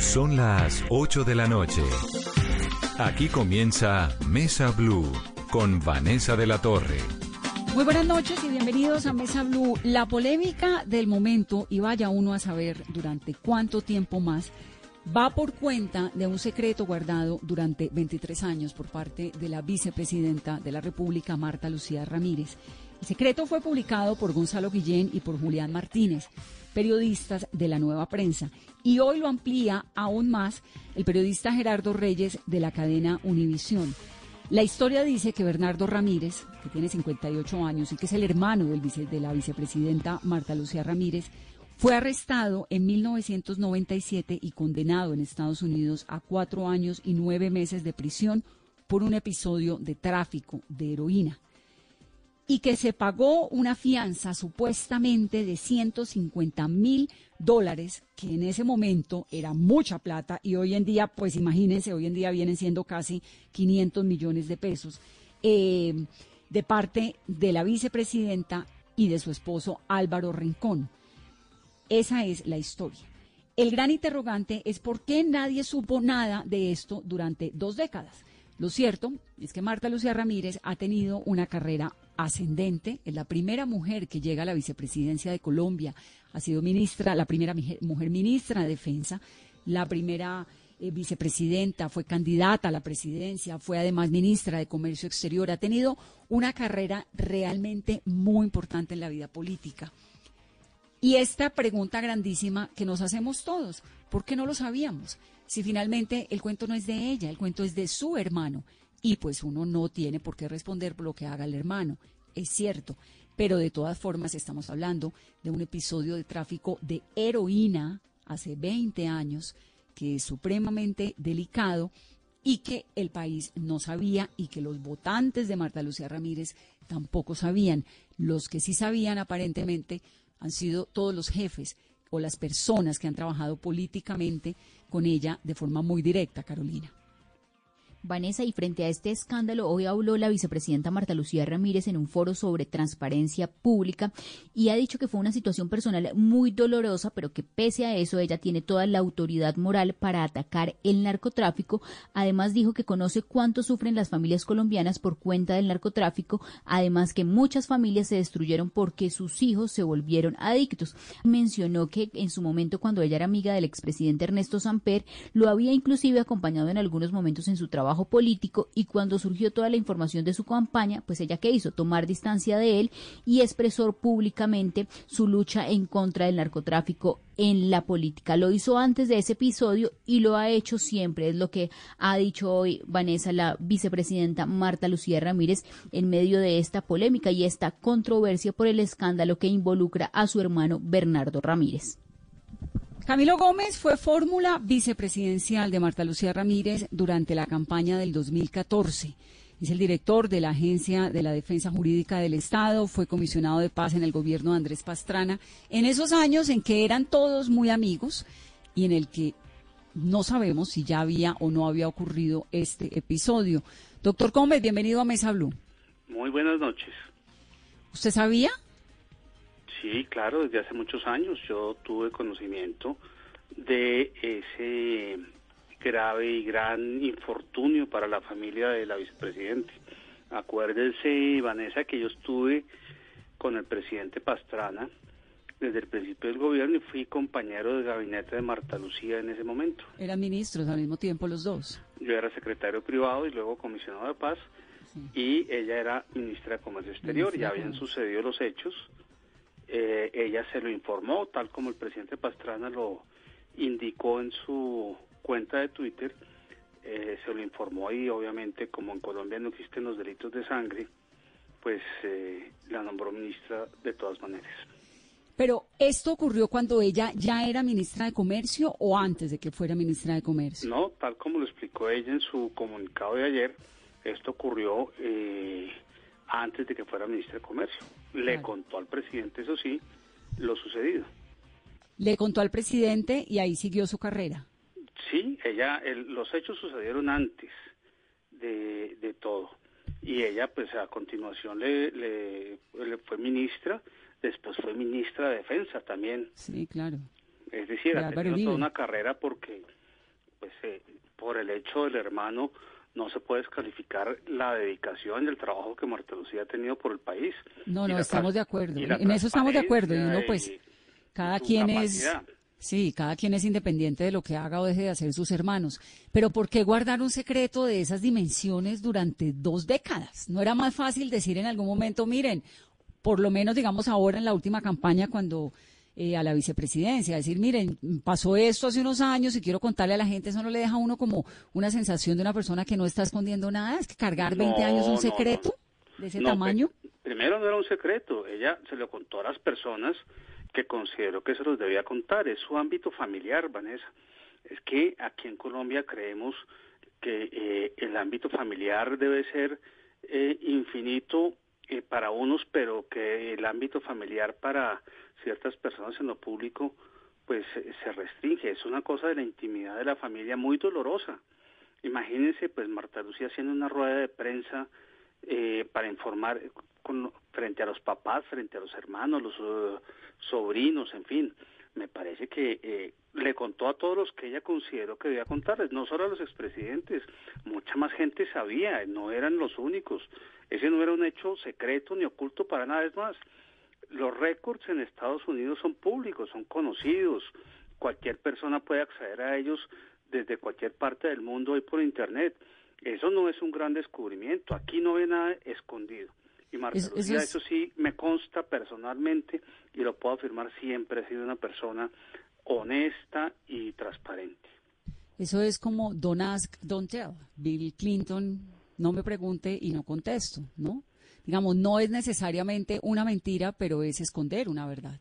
Son las 8 de la noche. Aquí comienza Mesa Blue con Vanessa de la Torre. Muy buenas noches y bienvenidos a Mesa Blue. La polémica del momento, y vaya uno a saber durante cuánto tiempo más, va por cuenta de un secreto guardado durante 23 años por parte de la vicepresidenta de la República, Marta Lucía Ramírez. El secreto fue publicado por Gonzalo Guillén y por Julián Martínez, periodistas de la nueva prensa. Y hoy lo amplía aún más el periodista Gerardo Reyes de la cadena Univisión. La historia dice que Bernardo Ramírez, que tiene 58 años y que es el hermano del de la vicepresidenta Marta Lucía Ramírez, fue arrestado en 1997 y condenado en Estados Unidos a cuatro años y nueve meses de prisión por un episodio de tráfico de heroína y que se pagó una fianza supuestamente de 150 mil dólares, que en ese momento era mucha plata y hoy en día, pues imagínense, hoy en día vienen siendo casi 500 millones de pesos, eh, de parte de la vicepresidenta y de su esposo Álvaro Rincón. Esa es la historia. El gran interrogante es por qué nadie supo nada de esto durante dos décadas. Lo cierto es que Marta Lucía Ramírez ha tenido una carrera ascendente, es la primera mujer que llega a la vicepresidencia de Colombia, ha sido ministra, la primera mujer ministra de Defensa, la primera eh, vicepresidenta, fue candidata a la presidencia, fue además ministra de Comercio Exterior, ha tenido una carrera realmente muy importante en la vida política. Y esta pregunta grandísima que nos hacemos todos, ¿por qué no lo sabíamos? Si finalmente el cuento no es de ella, el cuento es de su hermano, y pues uno no tiene por qué responder por lo que haga el hermano, es cierto, pero de todas formas estamos hablando de un episodio de tráfico de heroína hace 20 años que es supremamente delicado y que el país no sabía y que los votantes de Marta Lucía Ramírez tampoco sabían. Los que sí sabían aparentemente han sido todos los jefes o las personas que han trabajado políticamente con ella de forma muy directa, Carolina. Vanessa, y frente a este escándalo, hoy habló la vicepresidenta Marta Lucía Ramírez en un foro sobre transparencia pública y ha dicho que fue una situación personal muy dolorosa, pero que pese a eso ella tiene toda la autoridad moral para atacar el narcotráfico. Además dijo que conoce cuánto sufren las familias colombianas por cuenta del narcotráfico, además que muchas familias se destruyeron porque sus hijos se volvieron adictos. Mencionó que en su momento cuando ella era amiga del expresidente Ernesto Samper, lo había inclusive acompañado en algunos momentos en su trabajo político y cuando surgió toda la información de su campaña, pues ella qué hizo, tomar distancia de él y expresó públicamente su lucha en contra del narcotráfico en la política. Lo hizo antes de ese episodio y lo ha hecho siempre, es lo que ha dicho hoy Vanessa, la vicepresidenta Marta Lucía Ramírez, en medio de esta polémica y esta controversia por el escándalo que involucra a su hermano Bernardo Ramírez. Camilo Gómez fue fórmula vicepresidencial de Marta Lucía Ramírez durante la campaña del 2014. Es el director de la Agencia de la Defensa Jurídica del Estado, fue comisionado de paz en el gobierno de Andrés Pastrana, en esos años en que eran todos muy amigos y en el que no sabemos si ya había o no había ocurrido este episodio. Doctor Gómez, bienvenido a Mesa Blue. Muy buenas noches. ¿Usted sabía? Sí, claro, desde hace muchos años yo tuve conocimiento de ese grave y gran infortunio para la familia de la vicepresidente. Acuérdese, Vanessa, que yo estuve con el presidente Pastrana desde el principio del gobierno y fui compañero de gabinete de Marta Lucía en ese momento. Eran ministros al mismo tiempo los dos. Yo era secretario privado y luego comisionado de paz y ella era ministra de Comercio Exterior. Ya habían sucedido los hechos eh, ella se lo informó, tal como el presidente Pastrana lo indicó en su cuenta de Twitter, eh, se lo informó y obviamente como en Colombia no existen los delitos de sangre, pues eh, la nombró ministra de todas maneras. Pero esto ocurrió cuando ella ya era ministra de Comercio o antes de que fuera ministra de Comercio. No, tal como lo explicó ella en su comunicado de ayer, esto ocurrió eh, antes de que fuera ministra de Comercio. Le contó al presidente, eso sí, lo sucedido. Le contó al presidente y ahí siguió su carrera. Sí, ella, los hechos sucedieron antes de, de, todo. Y ella, pues a continuación le, le, fue ministra, después fue ministra de Defensa también. Sí, claro. Es decir, ha tenido toda una carrera porque pues eh, por el hecho del hermano no se puede descalificar la dedicación y el trabajo que Marta Lucía ha tenido por el país. No, no, estamos de acuerdo. En eso estamos de acuerdo. Y uno, pues, cada quien es. Sí, cada quien es independiente de lo que haga o deje de hacer sus hermanos. Pero ¿por qué guardar un secreto de esas dimensiones durante dos décadas? ¿No era más fácil decir en algún momento, miren, por lo menos digamos ahora en la última campaña cuando eh, a la vicepresidencia, decir, miren, pasó esto hace unos años y quiero contarle a la gente, eso no le deja a uno como una sensación de una persona que no está escondiendo nada, es que cargar 20 años un secreto de ese tamaño. Primero no era un secreto, ella se lo contó a las personas que consideró que se los debía contar, es su ámbito familiar, Vanessa. Es que aquí en Colombia creemos que eh, el ámbito familiar debe ser eh, infinito para unos, pero que el ámbito familiar para ciertas personas en lo público pues se restringe. Es una cosa de la intimidad de la familia muy dolorosa. Imagínense pues Marta Lucía haciendo una rueda de prensa eh, para informar con, frente a los papás, frente a los hermanos, los uh, sobrinos, en fin. Me parece que eh, le contó a todos los que ella consideró que debía contarles, no solo a los expresidentes, mucha más gente sabía, no eran los únicos. Ese no era un hecho secreto ni oculto para nada, más, los récords en Estados Unidos son públicos, son conocidos, cualquier persona puede acceder a ellos desde cualquier parte del mundo hoy por Internet. Eso no es un gran descubrimiento, aquí no ve nada escondido. Y Marta Lucía, eso sí me consta personalmente y lo puedo afirmar siempre, ha sido una persona honesta y transparente. Eso es como don't ask, don't tell. Bill Clinton no me pregunte y no contesto, ¿no? Digamos, no es necesariamente una mentira, pero es esconder una verdad.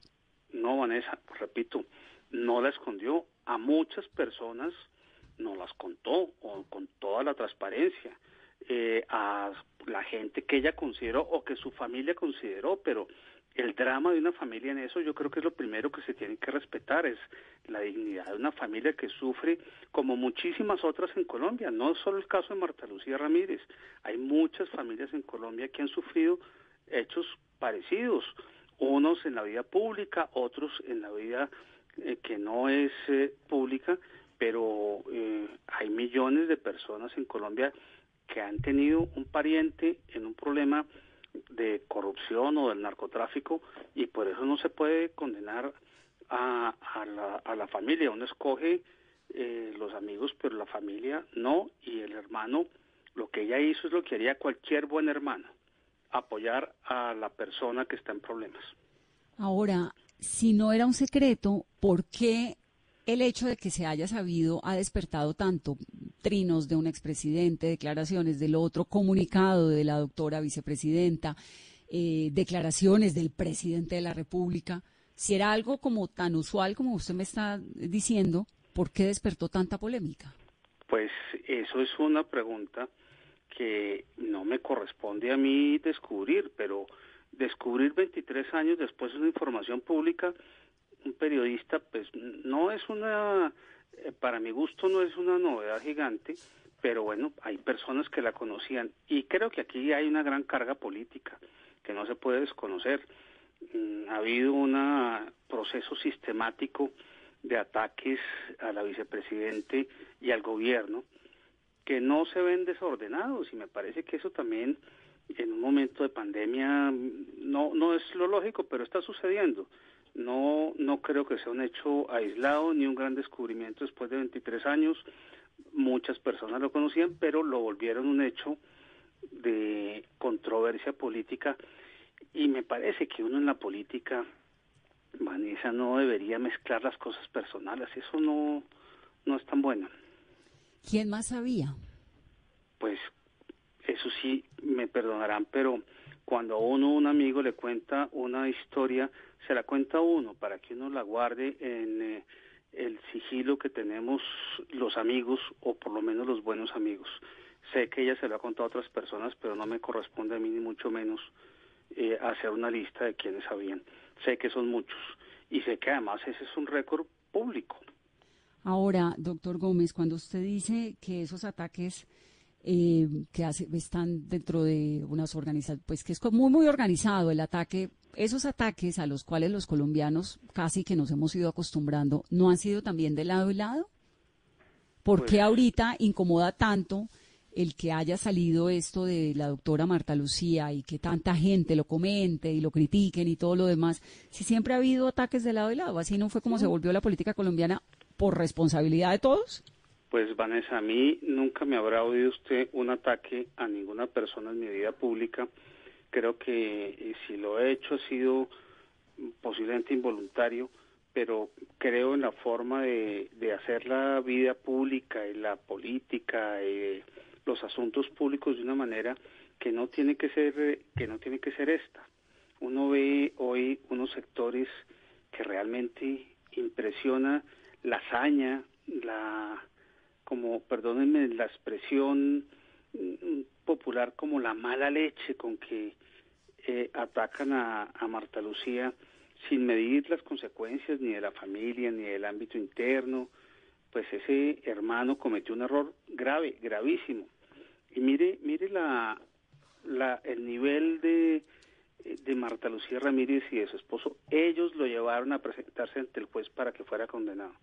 No, Vanessa, repito, no la escondió. A muchas personas no las contó con toda la transparencia. Eh, a la gente que ella consideró o que su familia consideró, pero el drama de una familia en eso yo creo que es lo primero que se tiene que respetar, es la dignidad de una familia que sufre como muchísimas otras en Colombia, no solo el caso de Marta Lucía Ramírez, hay muchas familias en Colombia que han sufrido hechos parecidos, unos en la vida pública, otros en la vida eh, que no es eh, pública, pero eh, hay millones de personas en Colombia que han tenido un pariente en un problema de corrupción o del narcotráfico y por eso no se puede condenar a, a, la, familia. Uno escoge eh, los amigos, pero la familia no y el hermano lo que ella hizo es lo que haría cualquier buen hermano, apoyar a la persona que está en problemas. Ahora, si no era un secreto, ¿por qué el hecho de que se haya sabido ha despertado tanto trinos de un expresidente, declaraciones del otro, comunicado de la doctora vicepresidenta, eh, declaraciones del presidente de la República. Si era algo como tan usual como usted me está diciendo, ¿por qué despertó tanta polémica? Pues eso es una pregunta que no me corresponde a mí descubrir, pero descubrir 23 años después de una información pública un periodista, pues no es una, para mi gusto no es una novedad gigante, pero bueno, hay personas que la conocían y creo que aquí hay una gran carga política que no se puede desconocer. Mm, ha habido un proceso sistemático de ataques a la vicepresidente y al gobierno que no se ven desordenados y me parece que eso también en un momento de pandemia no no es lo lógico, pero está sucediendo. No, no creo que sea un hecho aislado ni un gran descubrimiento después de 23 años. Muchas personas lo conocían, pero lo volvieron un hecho de controversia política. Y me parece que uno en la política, Vanessa, no debería mezclar las cosas personales. Eso no, no es tan bueno. ¿Quién más sabía? Pues eso sí, me perdonarán, pero cuando a uno un amigo le cuenta una historia, se la cuenta uno para que uno la guarde en eh, el sigilo que tenemos los amigos o por lo menos los buenos amigos. Sé que ella se lo ha contado a otras personas, pero no me corresponde a mí ni mucho menos eh, hacer una lista de quienes sabían. Sé que son muchos y sé que además ese es un récord público. Ahora, doctor Gómez, cuando usted dice que esos ataques eh, que están dentro de unas organizaciones, pues que es muy, muy organizado el ataque. Esos ataques a los cuales los colombianos casi que nos hemos ido acostumbrando, ¿no han sido también de lado y lado? ¿Por qué pues ahorita incomoda tanto el que haya salido esto de la doctora Marta Lucía y que tanta gente lo comente y lo critiquen y todo lo demás? Si siempre ha habido ataques de lado y lado, así no fue como se volvió la política colombiana por responsabilidad de todos. Pues Vanessa, a mí nunca me habrá oído usted un ataque a ninguna persona en mi vida pública. Creo que eh, si lo he hecho ha sido posiblemente involuntario, pero creo en la forma de, hacer la vida pública y la política y los asuntos públicos de una manera que no tiene que ser que no tiene que ser esta. Uno ve hoy unos sectores que realmente impresiona la hazaña, la como, perdónenme la expresión mm, popular, como la mala leche con que eh, atacan a, a Marta Lucía sin medir las consecuencias ni de la familia ni del ámbito interno, pues ese hermano cometió un error grave, gravísimo. Y mire, mire la, la, el nivel de, de Marta Lucía Ramírez y de su esposo. Ellos lo llevaron a presentarse ante el juez para que fuera condenado.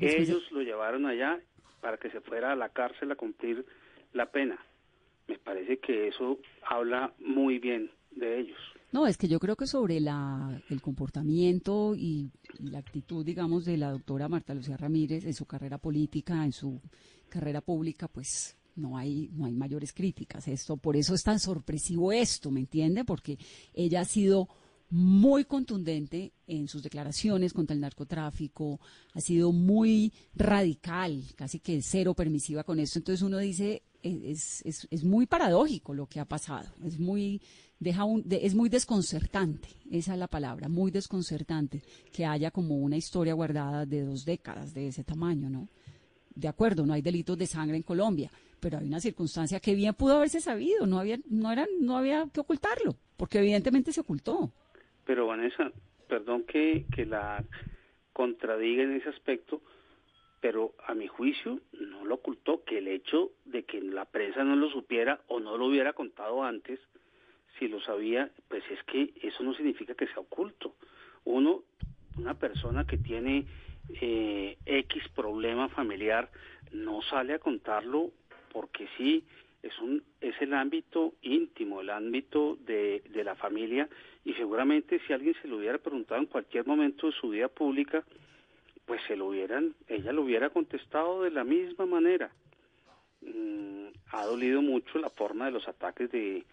Ellos lo llevaron allá para que se fuera a la cárcel a cumplir la pena. Me parece que eso habla muy bien de ellos. No, es que yo creo que sobre la, el comportamiento y, la actitud, digamos, de la doctora Marta Lucía Ramírez en su carrera política, en su carrera pública, pues no hay, no hay mayores críticas. Esto, por eso es tan sorpresivo esto, ¿me entiende? Porque ella ha sido muy contundente en sus declaraciones contra el narcotráfico, ha sido muy radical, casi que cero permisiva con esto. Entonces uno dice, es, es, es muy paradójico lo que ha pasado, es muy, deja un, es muy desconcertante, esa es la palabra, muy desconcertante que haya como una historia guardada de dos décadas de ese tamaño, ¿no? De acuerdo, no hay delitos de sangre en Colombia, pero hay una circunstancia que bien pudo haberse sabido, no había, no era, no había que ocultarlo, porque evidentemente se ocultó. Pero Vanessa, perdón que, que la contradiga en ese aspecto, pero a mi juicio no lo ocultó, que el hecho de que la prensa no lo supiera o no lo hubiera contado antes, si lo sabía, pues es que eso no significa que sea oculto. Uno, una persona que tiene eh, X problema familiar, no sale a contarlo porque sí, es, un, es el ámbito íntimo, el ámbito de, de la familia y seguramente si alguien se lo hubiera preguntado en cualquier momento de su vida pública, pues se lo hubieran, ella lo hubiera contestado de la misma manera. Mm, ha dolido mucho la forma de los ataques de,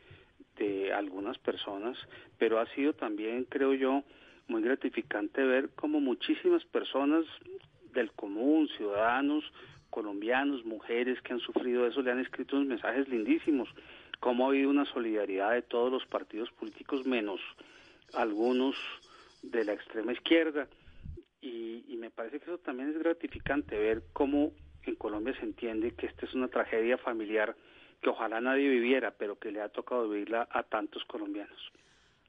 de algunas personas, pero ha sido también, creo yo, muy gratificante ver cómo muchísimas personas del común, ciudadanos, colombianos, mujeres que han sufrido eso, le han escrito unos mensajes lindísimos, cómo ha habido una solidaridad de todos los partidos políticos, menos algunos de la extrema izquierda. Y, me parece que eso también es gratificante, ver cómo en Colombia se entiende que esta es una tragedia familiar que ojalá nadie viviera, pero que le ha tocado vivirla a tantos colombianos.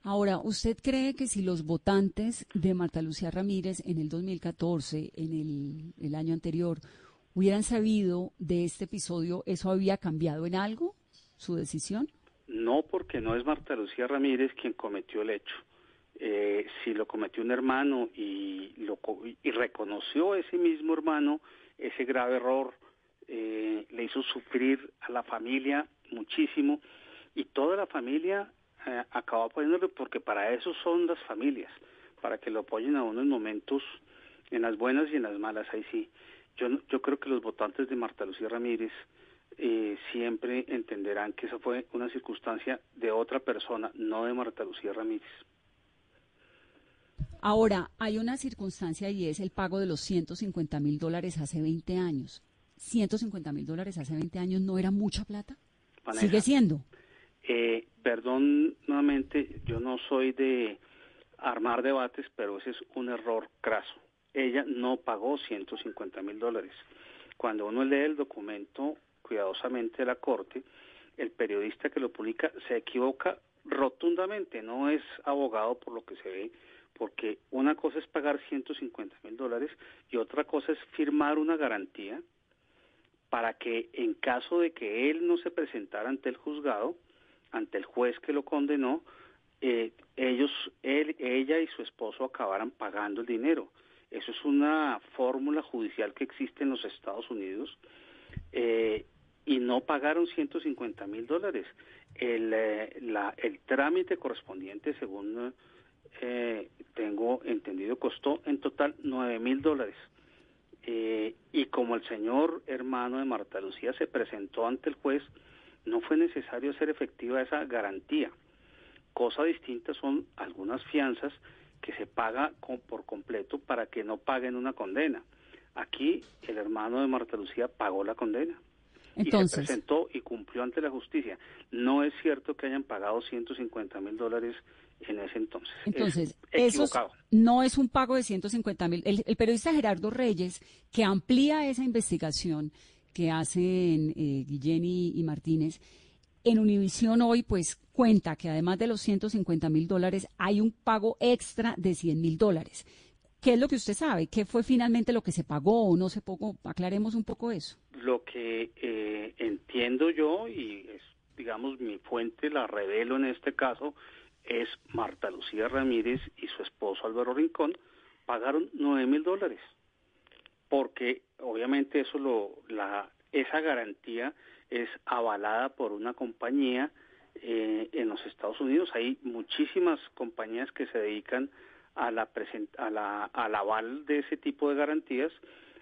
Ahora, ¿usted cree que si los votantes de Marta Lucía Ramírez en el 2014, en el año anterior, hubieran sabido de este episodio, eso había cambiado en algo su decisión? No, porque no es Marta Lucía Ramírez quien cometió el hecho. Eh, si lo cometió un hermano y, lo, y reconoció ese mismo hermano ese grave error, eh, le hizo sufrir a la familia muchísimo y toda la familia eh, acabó apoyándole porque para eso son las familias, para que lo apoyen a uno en momentos, en las buenas y en las malas, ahí sí. Yo, yo creo que los votantes de Marta Lucía Ramírez eh, siempre entenderán que esa fue una circunstancia de otra persona, no de Marta Lucía Ramírez. Ahora, hay una circunstancia y es el pago de los 150 mil dólares hace 20 años. 150 mil dólares hace 20 años no era mucha plata. Sigue siendo. Eh, perdón nuevamente, yo no soy de armar debates, pero ese es un error craso. Ella no pagó 150 mil dólares. Cuando uno lee el documento cuidadosamente de la Corte, el periodista que lo publica se equivoca rotundamente, no es abogado por lo que se ve, porque una cosa es pagar 150 mil dólares y otra cosa es firmar una garantía para que en caso de que él no se presentara ante el juzgado, ante el juez que lo condenó, eh, ellos, él, ella y su esposo acabaran pagando el dinero. Eso es una fórmula judicial que existe en los Estados Unidos eh, y no pagaron 150 mil dólares. El, eh, la, el trámite correspondiente, según eh, tengo entendido, costó en total 9 mil dólares. y como el señor hermano de Marta Lucía se presentó ante el juez, no fue necesario hacer efectiva esa garantía. Cosa distinta son algunas fianzas que se paga por completo para que no paguen una condena. Aquí el hermano de Marta Lucía pagó la condena. Entonces, y se presentó y cumplió ante la justicia. No es cierto que hayan pagado 150 mil dólares en ese entonces. Entonces, eso no es un pago de 150 mil. El, periodista Gerardo Reyes, que amplía esa investigación que hacen eh, Guillén y Martínez, en Univisión hoy, pues cuenta que además de los 150 mil dólares, hay un pago extra de 100 mil dólares. ¿Qué es lo que usted sabe? ¿Qué fue finalmente lo que se pagó o no se pagó? Aclaremos un poco eso. Lo que eh, entiendo yo, y es, digamos mi fuente, la revelo en este caso, es Marta Lucía Ramírez y su esposo Álvaro Rincón pagaron 9 mil dólares. Porque obviamente eso lo, la, esa garantía es avalada por una compañía eh, en los Estados Unidos. Hay muchísimas compañías que se dedican a la, a la al aval de ese tipo de garantías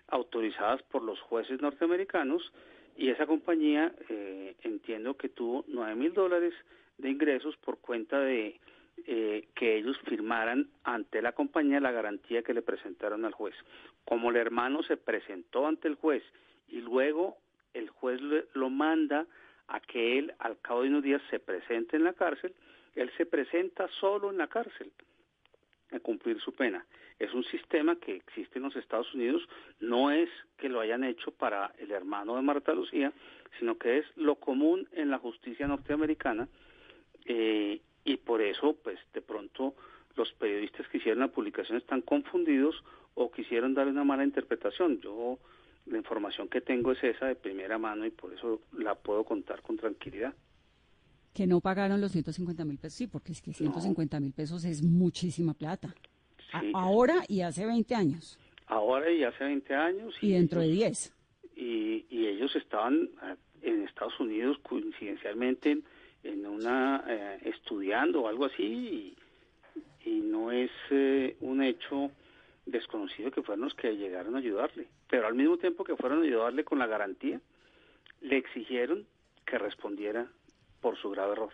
autorizadas por los jueces norteamericanos y esa compañía eh, entiendo que tuvo nueve mil dólares de ingresos por cuenta de eh, que ellos firmaran ante la compañía la garantía que le presentaron al juez. Como el hermano se presentó ante el juez y luego el juez lo manda a que él al cabo de unos días se presente en la cárcel, él se presenta solo en la cárcel a cumplir su pena. Es un sistema que existe en los Estados Unidos, no es que lo hayan hecho para el hermano de Marta Lucía, sino que es lo común en la justicia norteamericana eh, y por eso, pues de pronto los periodistas que hicieron la publicación están confundidos o quisieron dar una mala interpretación. Yo la información que tengo es esa de primera mano y por eso la puedo contar con tranquilidad. Que no pagaron los 150 mil pesos, sí, porque es que 150 mil pesos es muchísima plata. ahora y hace 20 años. Ahora y hace 20 años. Y, dentro de 10. Y, y, ellos estaban ah, en Estados Unidos coincidencialmente en, una eh, estudiando o algo así y, y no es eh, un hecho desconocido que fueron los que llegaron a ayudarle. Pero al mismo tiempo que fueron a ayudarle con la garantía, le exigieron que respondiera por su grave error.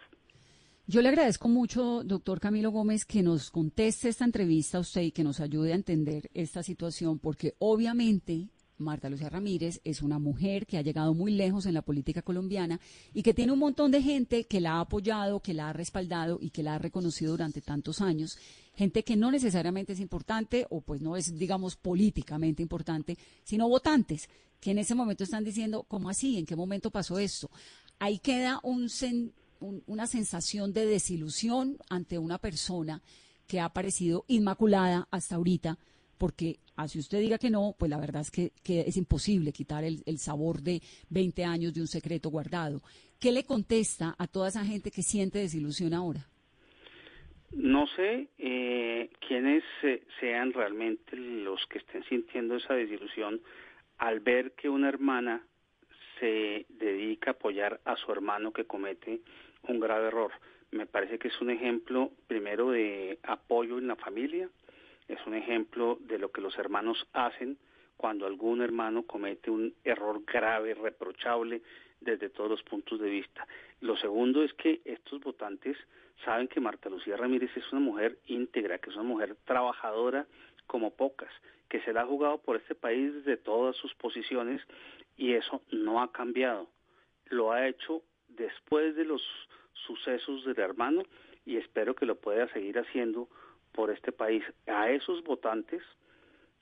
Yo le agradezco mucho, doctor Camilo Gómez, que nos conteste esta entrevista a usted y que nos ayude a entender esta situación, porque obviamente Marta Lucía Ramírez es una mujer que ha llegado muy lejos en la política colombiana y que tiene un montón de gente que la ha apoyado, que la ha respaldado y que la ha reconocido durante tantos años. Gente que no necesariamente es importante o pues no es, digamos, políticamente importante, sino votantes que en ese momento están diciendo, ¿cómo así? ¿En qué momento pasó esto? Ahí queda una sensación de desilusión ante una persona que ha parecido inmaculada hasta ahorita porque así usted diga que no, pues la verdad es que, es imposible quitar el, sabor de 20 años de un secreto guardado. ¿Qué le contesta a toda esa gente que siente desilusión ahora? No sé eh, quiénes sean realmente los que estén sintiendo esa desilusión al ver que una hermana se dedica a apoyar a su hermano que comete un grave error. Me parece que es un ejemplo primero de apoyo en la familia, es un ejemplo de lo que los hermanos hacen cuando algún hermano comete un error grave, reprochable desde todos los puntos de vista. Lo segundo es que estos votantes saben que Marta Lucía Ramírez es una mujer íntegra, que es una mujer trabajadora como pocas, que se la ha jugado por este país desde todas sus posiciones y eso no ha cambiado. Lo ha hecho después de los sucesos del hermano y espero que lo pueda seguir haciendo por este país. A esos votantes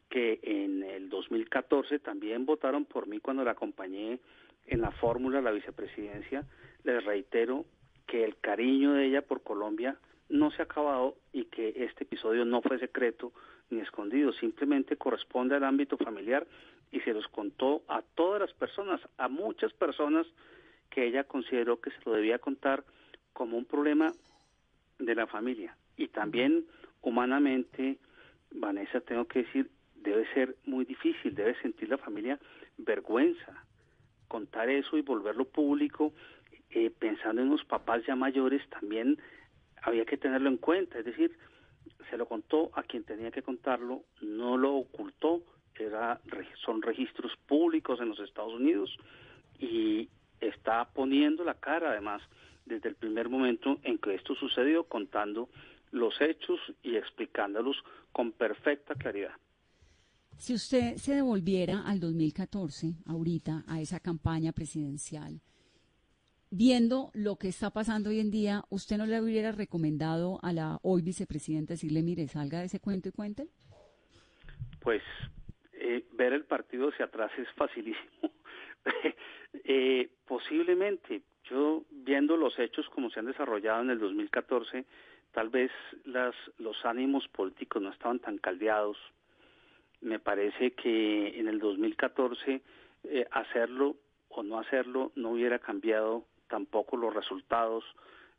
que en el 2014 también votaron por mí cuando la acompañé en la fórmula de la vicepresidencia, les reitero que el cariño de ella por Colombia no se ha acabado y que este episodio no fue secreto ni escondido, simplemente corresponde al ámbito familiar y se los contó a todas las personas, a muchas personas que ella consideró que se lo debía contar como un problema de la familia y también humanamente, Vanessa, tengo que decir, debe ser muy difícil, debe sentir la familia vergüenza. Contar eso y volverlo público, eh, pensando en los papás ya mayores, también había que tenerlo en cuenta. Es decir, se lo contó a quien tenía que contarlo, no lo ocultó, era, son registros públicos en los Estados Unidos y está poniendo la cara además desde el primer momento en que esto sucedió, contando los hechos y explicándolos con perfecta claridad. Si usted se devolviera al 2014, ahorita, a esa campaña presidencial, viendo lo que está pasando hoy en día, ¿usted no le hubiera recomendado a la hoy vicepresidenta decirle, mire, salga de ese cuento y cuente? Pues eh, ver el partido hacia atrás es facilísimo. eh, posiblemente, yo viendo los hechos como se han desarrollado en el 2014, tal vez las, los ánimos políticos no estaban tan caldeados. Me parece que en el 2014 eh, hacerlo o no hacerlo no hubiera cambiado tampoco los resultados.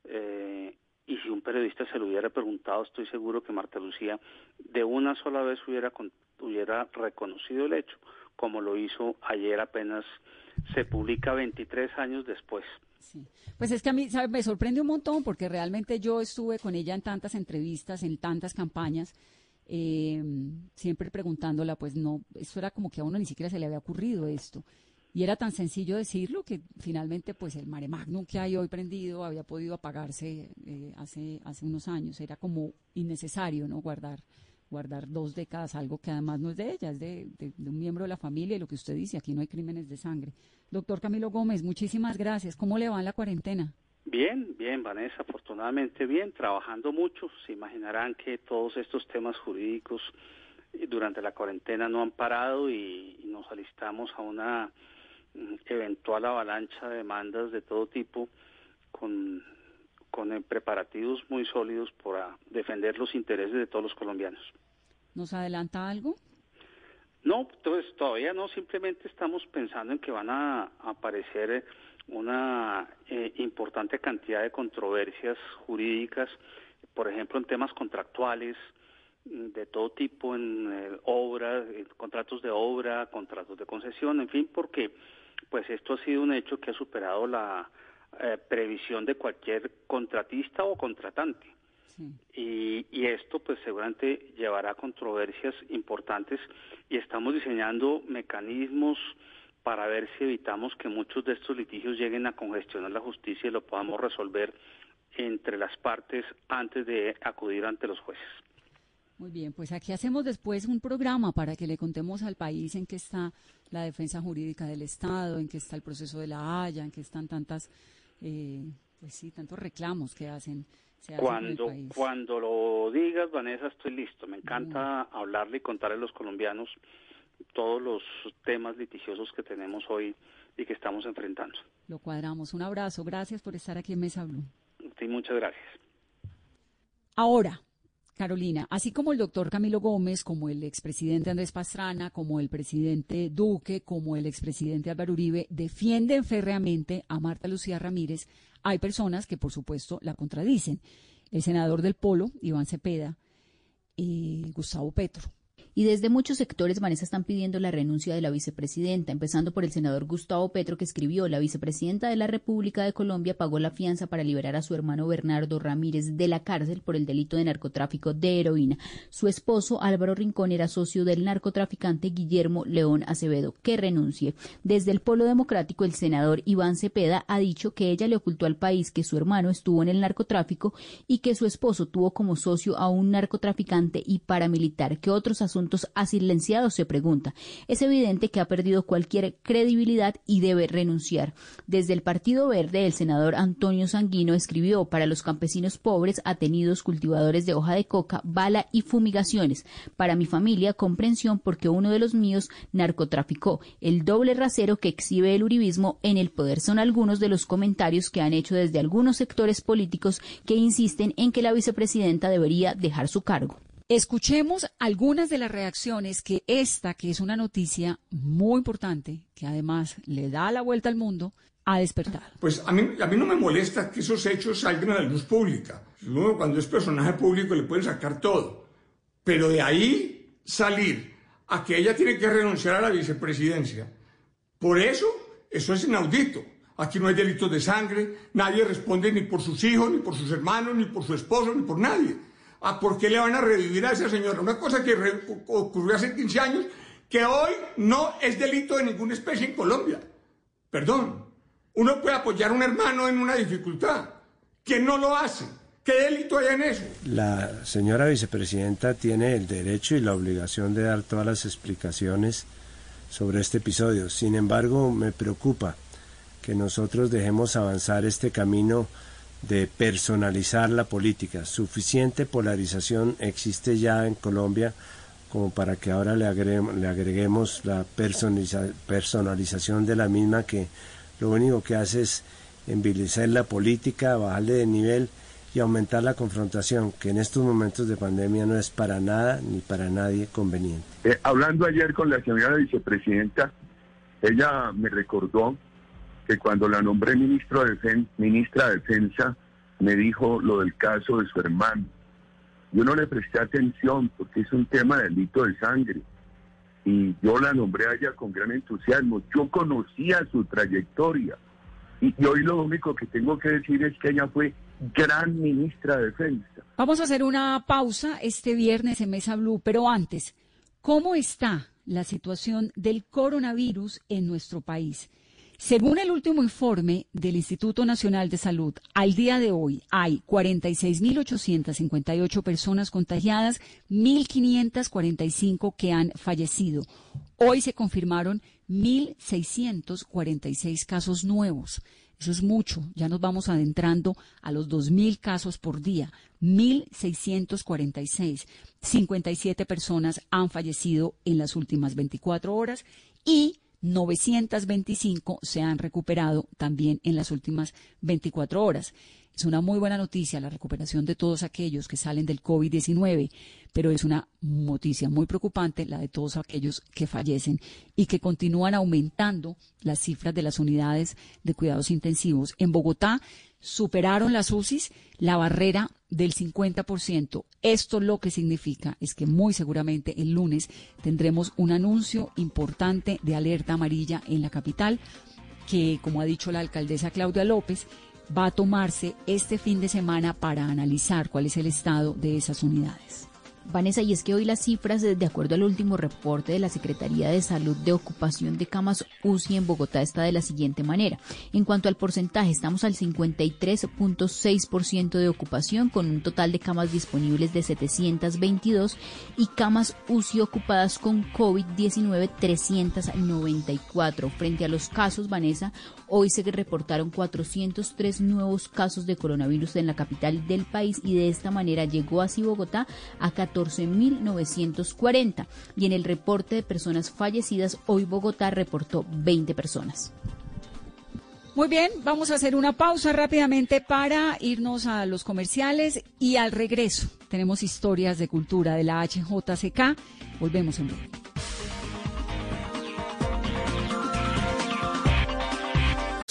Eh, y si un periodista se lo hubiera preguntado, estoy seguro que Marta Lucía de una sola vez hubiera, hubiera reconocido el hecho, como lo hizo ayer apenas se publica 23 años después. Sí. Pues es que a mí me sorprende un montón porque realmente yo estuve con ella en tantas entrevistas, en tantas campañas, eh, siempre preguntándola, pues no, eso era como que a uno ni siquiera se le había ocurrido esto. Y era tan sencillo decirlo que finalmente pues el mare magnum que hay hoy prendido había podido apagarse eh, hace, hace unos años. Era como innecesario no guardar guardar dos décadas, algo que además no es de ella, es de, un miembro de la familia y lo que usted dice, aquí no hay crímenes de sangre. Doctor Camilo Gómez, muchísimas gracias. ¿Cómo le va en la cuarentena? Bien, bien, Vanessa, afortunadamente bien, trabajando mucho. Se imaginarán que todos estos temas jurídicos eh, durante la cuarentena no han parado y, nos alistamos a una mm, eventual avalancha de demandas de todo tipo con, con eh, preparativos muy sólidos para defender los intereses de todos los colombianos. ¿Nos adelanta algo? No, pues todavía no, simplemente estamos pensando en que van a aparecer una eh, importante cantidad de controversias jurídicas, por ejemplo, en temas contractuales mm, de todo tipo, en eh, obras, contratos de obra, contratos de concesión, en fin, porque pues esto ha sido un hecho que ha superado la eh, previsión de cualquier contratista o contratante. Y, y, esto pues seguramente llevará a controversias importantes y estamos diseñando mecanismos para ver si evitamos que muchos de estos litigios lleguen a congestionar la justicia y lo podamos resolver entre las partes antes de acudir ante los jueces. Muy bien, pues aquí hacemos después un programa para que le contemos al país en qué está la defensa jurídica del Estado, en qué está el proceso de la Haya, en qué están tantas, eh, pues sí, tantos reclamos que hacen cuando, cuando lo digas, Vanessa, estoy listo. Me encanta hablarle y contarle a los colombianos todos los temas litigiosos que tenemos hoy y que estamos enfrentando. Lo cuadramos. Un abrazo. Gracias por estar aquí en Mesa Blue. Sí, muchas gracias. Ahora, Carolina, así como el doctor Camilo Gómez, como el expresidente Andrés Pastrana, como el presidente Duque, como el expresidente Álvaro Uribe, defienden férreamente a Marta Lucía Ramírez, hay personas que, por supuesto, la contradicen. El senador del Polo, Iván Cepeda, y Gustavo Petro. Y desde muchos sectores, Vanessa, están pidiendo la renuncia de la vicepresidenta, empezando por el senador Gustavo Petro, que escribió, la vicepresidenta de la República de Colombia pagó la fianza para liberar a su hermano Bernardo Ramírez de la cárcel por el delito de narcotráfico de heroína. Su esposo, Álvaro Rincón, era socio del narcotraficante Guillermo León Acevedo, que renuncie. Desde el Polo Democrático, el senador Iván Cepeda ha dicho que ella le ocultó al país que su hermano estuvo en el narcotráfico y que su esposo tuvo como socio a un narcotraficante y paramilitar, que otros asuntos ha silenciado, se pregunta. Es evidente que ha perdido cualquier credibilidad y debe renunciar. Desde el Partido Verde, el senador Antonio Sanguino escribió para los campesinos pobres, atenidos, cultivadores de hoja de coca, bala y fumigaciones. Para mi familia, comprensión porque uno de los míos narcotraficó. El doble rasero que exhibe el uribismo en el poder son algunos de los comentarios que han hecho desde algunos sectores políticos que insisten en que la vicepresidenta debería dejar su cargo. Escuchemos algunas de las reacciones que esta, que es una noticia muy importante, que además le da la vuelta al mundo, ha despertado. Pues a mí, a no me molesta que esos hechos salgan a la luz pública. Uno cuando es personaje público le pueden sacar todo. Pero de ahí salir a que ella tiene que renunciar a la vicepresidencia. Por eso, eso es inaudito. Aquí no hay delitos de sangre, nadie responde ni por sus hijos, ni por sus hermanos, ni por su esposo, ni por nadie. ¿A por qué le van a revivir a esa señora? Una cosa que ocurrió hace 15 años, que hoy no es delito de ninguna especie en Colombia. Perdón, uno puede apoyar a un hermano en una dificultad, que no lo hace. ¿Qué delito hay en eso? La señora vicepresidenta tiene el derecho y la obligación de dar todas las explicaciones sobre este episodio. Sin embargo, me preocupa que nosotros dejemos avanzar este camino de personalizar la política. Suficiente polarización existe ya en Colombia como para que ahora le agreguemos, la personalización de la misma que lo único que hace es envilecer la política, bajarle de nivel y aumentar la confrontación, que en estos momentos de pandemia no es para nada ni para nadie conveniente. Eh, hablando ayer con la señora vicepresidenta, ella me recordó que cuando la nombré ministro ministra de Defensa, me dijo lo del caso de su hermano. Yo no le presté atención porque es un tema de delito de sangre. Y yo la nombré a ella con gran entusiasmo. Yo conocía su trayectoria. Y, y hoy lo único que tengo que decir es que ella fue gran ministra de Defensa. Vamos a hacer una pausa este viernes en Mesa Blue, pero antes, ¿cómo está la situación del coronavirus en nuestro país? Según el último informe del Instituto Nacional de Salud, al día de hoy hay 46.858 personas contagiadas, 1.545 que han fallecido. Hoy se confirmaron 1.646 casos nuevos. Eso es mucho. Ya nos vamos adentrando a los 2.000 casos por día. 1.646. 57 personas han fallecido en las últimas 24 horas y 925 se han recuperado también en las últimas 24 horas. Es una muy buena noticia la recuperación de todos aquellos que salen del COVID-19, pero es una noticia muy preocupante la de todos aquellos que fallecen y que continúan aumentando las cifras de las unidades de cuidados intensivos. En Bogotá superaron las UCIs la barrera del 50%. Esto lo que significa es que muy seguramente el lunes tendremos un anuncio importante de alerta amarilla en la capital que, como ha dicho la alcaldesa Claudia López, va a tomarse este fin de semana para analizar cuál es el estado de esas unidades. Vanessa, y es que hoy las cifras, de acuerdo al último reporte de la Secretaría de Salud de ocupación de camas UCI en Bogotá, está de la siguiente manera. En cuanto al porcentaje, estamos al 53.6% de ocupación, con un total de camas disponibles de 722 y camas UCI ocupadas con COVID-19 394. Frente a los casos, Vanessa, hoy se reportaron 403 nuevos casos de coronavirus en la capital del país y de esta manera llegó así Bogotá a 14 14.940 y en el reporte de personas fallecidas hoy Bogotá reportó 20 personas. Muy bien, vamos a hacer una pausa rápidamente para irnos a los comerciales y al regreso tenemos historias de cultura de la HJCK. Volvemos en breve.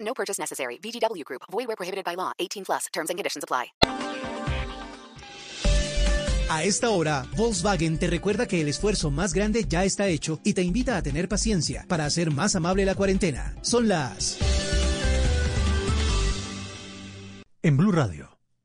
No purchase necessary. VGW Group. Void where prohibited by law. 18 plus. Terms and conditions apply. A esta hora, Volkswagen te recuerda que el esfuerzo más grande ya está hecho y te invita a tener paciencia para hacer más amable la cuarentena. Son las... En Blue Radio.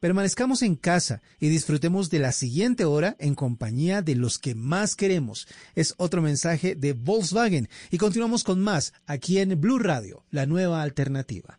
Permanezcamos en casa y disfrutemos de la siguiente hora en compañía de los que más queremos. Es otro mensaje de Volkswagen y continuamos con más aquí en Blue Radio, la nueva alternativa.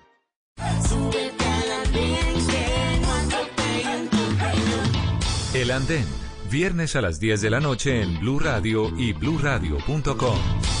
El Andén, viernes a las 10 de la noche en Blue Radio y bluradio.com.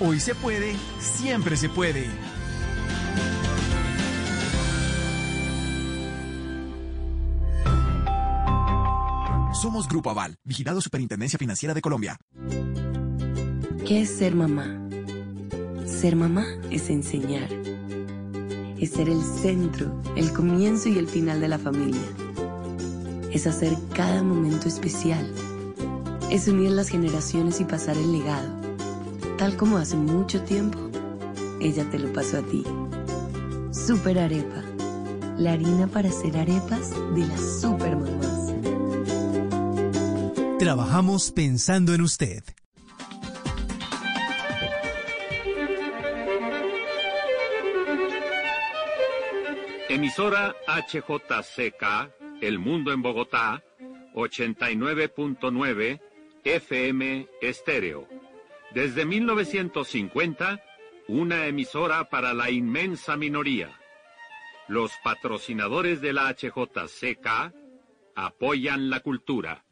Hoy se puede, siempre se puede. Somos Grupo Aval, vigilado Superintendencia Financiera de Colombia. ¿Qué es ser mamá? Ser mamá es enseñar. Es ser el centro, el comienzo y el final de la familia. Es hacer cada momento especial. Es unir las generaciones y pasar el legado tal como hace mucho tiempo, ella te lo pasó a ti. Super Arepa, la harina para hacer arepas de las super mamás. Trabajamos pensando en usted. Emisora HJCK, El Mundo en Bogotá, 89.9 FM Estéreo desde 1950, una emisora para la inmensa minoría. Los patrocinadores de la HJCK apoyan la cultura.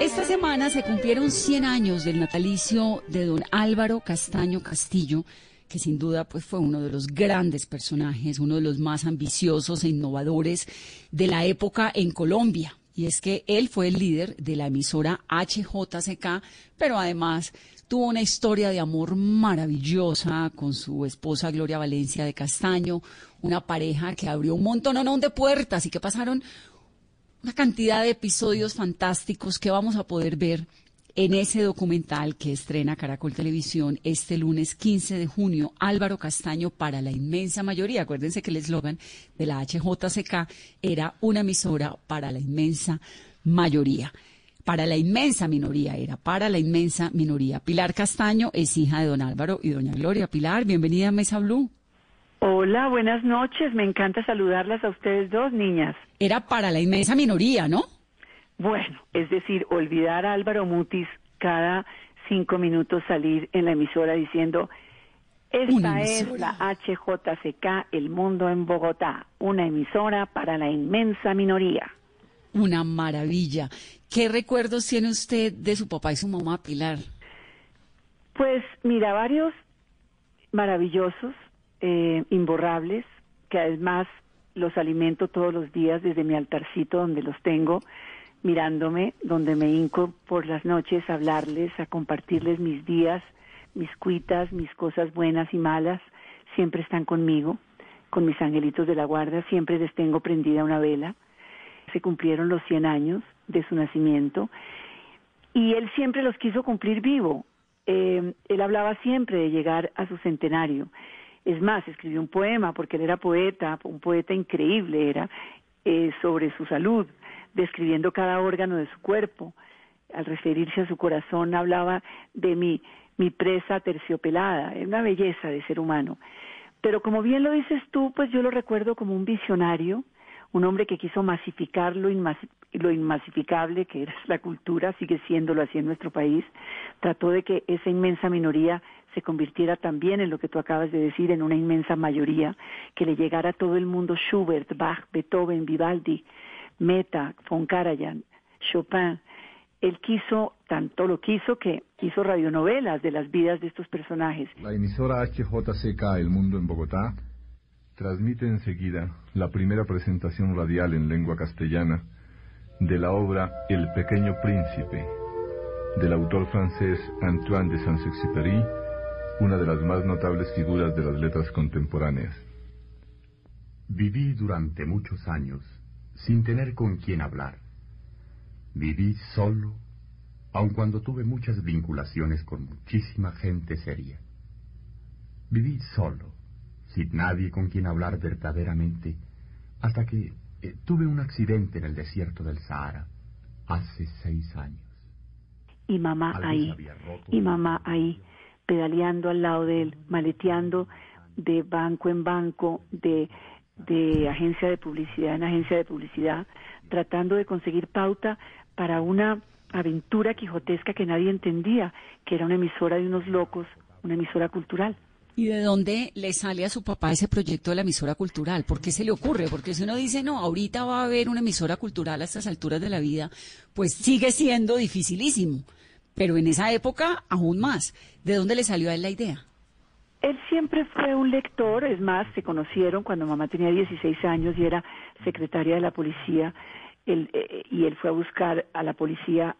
Esta semana se cumplieron 100 años del natalicio de don Álvaro Castaño Castillo, que sin duda pues fue uno de los grandes personajes, uno de los más ambiciosos e innovadores de la época en Colombia y es que él fue el líder de la emisora HJCK, pero además tuvo una historia de amor maravillosa con su esposa Gloria Valencia de Castaño, una pareja que abrió un montón de puertas y que pasaron una cantidad de episodios fantásticos que vamos a poder ver en ese documental que estrena Caracol Televisión este lunes 15 de junio, Álvaro Castaño para la inmensa mayoría. Acuérdense que el eslogan de la HJCK era una emisora para la inmensa mayoría. Para la inmensa minoría era, para la inmensa minoría. Pilar Castaño es hija de don Álvaro y doña Gloria. Pilar, bienvenida a Mesa Blue. Hola, buenas noches. Me encanta saludarlas a ustedes dos, niñas. Era para la inmensa minoría, ¿no? Bueno, es decir, olvidar a Álvaro Mutis cada cinco minutos salir en la emisora diciendo, esta es la HJCK, El Mundo en Bogotá, una emisora para la inmensa minoría. Una maravilla. ¿Qué recuerdos tiene usted de su papá y su mamá, Pilar? Pues mira, varios maravillosos, eh, imborrables, que además los alimento todos los días desde mi altarcito donde los tengo mirándome, donde me hinco por las noches a hablarles, a compartirles mis días, mis cuitas, mis cosas buenas y malas, siempre están conmigo, con mis angelitos de la guarda, siempre les tengo prendida una vela. Se cumplieron los 100 años de su nacimiento y él siempre los quiso cumplir vivo. Eh, él hablaba siempre de llegar a su centenario. Es más, escribió un poema, porque él era poeta, un poeta increíble era, eh, sobre su salud describiendo cada órgano de su cuerpo. Al referirse a su corazón hablaba de mi, mi presa terciopelada, es una belleza de ser humano. Pero como bien lo dices tú, pues yo lo recuerdo como un visionario, un hombre que quiso masificar lo, lo inmasificable que es la cultura, sigue siéndolo así en nuestro país, trató de que esa inmensa minoría se convirtiera también en lo que tú acabas de decir, en una inmensa mayoría, que le llegara a todo el mundo Schubert, Bach, Beethoven, Vivaldi, Meta, von Karajan, Chopin. Él quiso, tanto lo quiso que hizo radionovelas de las vidas de estos personajes. La emisora HJCK El Mundo en Bogotá transmite enseguida la primera presentación radial en lengua castellana de la obra El Pequeño Príncipe, del autor francés Antoine de Saint-Exupéry, una de las más notables figuras de las letras contemporáneas. Viví durante muchos años sin tener con quién hablar. Viví solo, aun cuando tuve muchas vinculaciones con muchísima gente seria. Viví solo, sin nadie con quien hablar verdaderamente, hasta que eh, tuve un accidente en el desierto del Sahara hace seis años. Y mamá ahí, y mamá ahí, pedaleando al lado de él, maleteando de banco en banco, de, de agencia de publicidad en agencia de publicidad, tratando de conseguir pauta para una aventura quijotesca que nadie entendía, que era una emisora de unos locos, una emisora cultural. ¿Y de dónde le sale a su papá ese proyecto de la emisora cultural? ¿Por qué se le ocurre? Porque si uno dice, no, ahorita va a haber una emisora cultural a estas alturas de la vida, pues sigue siendo dificilísimo. Pero en esa época, aún más. ¿De dónde le salió a él la idea? Él siempre fue un lector, es más, se conocieron cuando mamá tenía 16 años y era secretaria de la policía. Él, eh, y él fue a buscar a la policía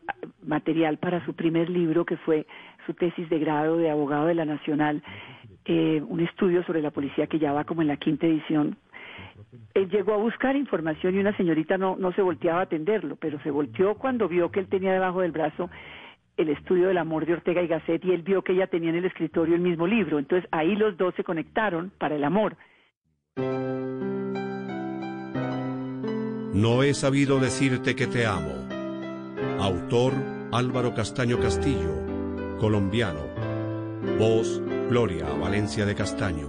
material para su primer libro, que fue su tesis de grado de abogado de la Nacional eh, un estudio sobre la policía que ya va como en la quinta edición. Él llegó a buscar información y una señorita no, no se volteaba a atenderlo, pero se volteó cuando vio que él tenía debajo del brazo el estudio del amor de Ortega y Gasset y él vio que ella tenía en el escritorio el mismo libro. Entonces ahí los dos se conectaron para el amor. No he sabido decirte que te amo. Autor Álvaro Castaño Castillo, colombiano. Voz Gloria Valencia de Castaño.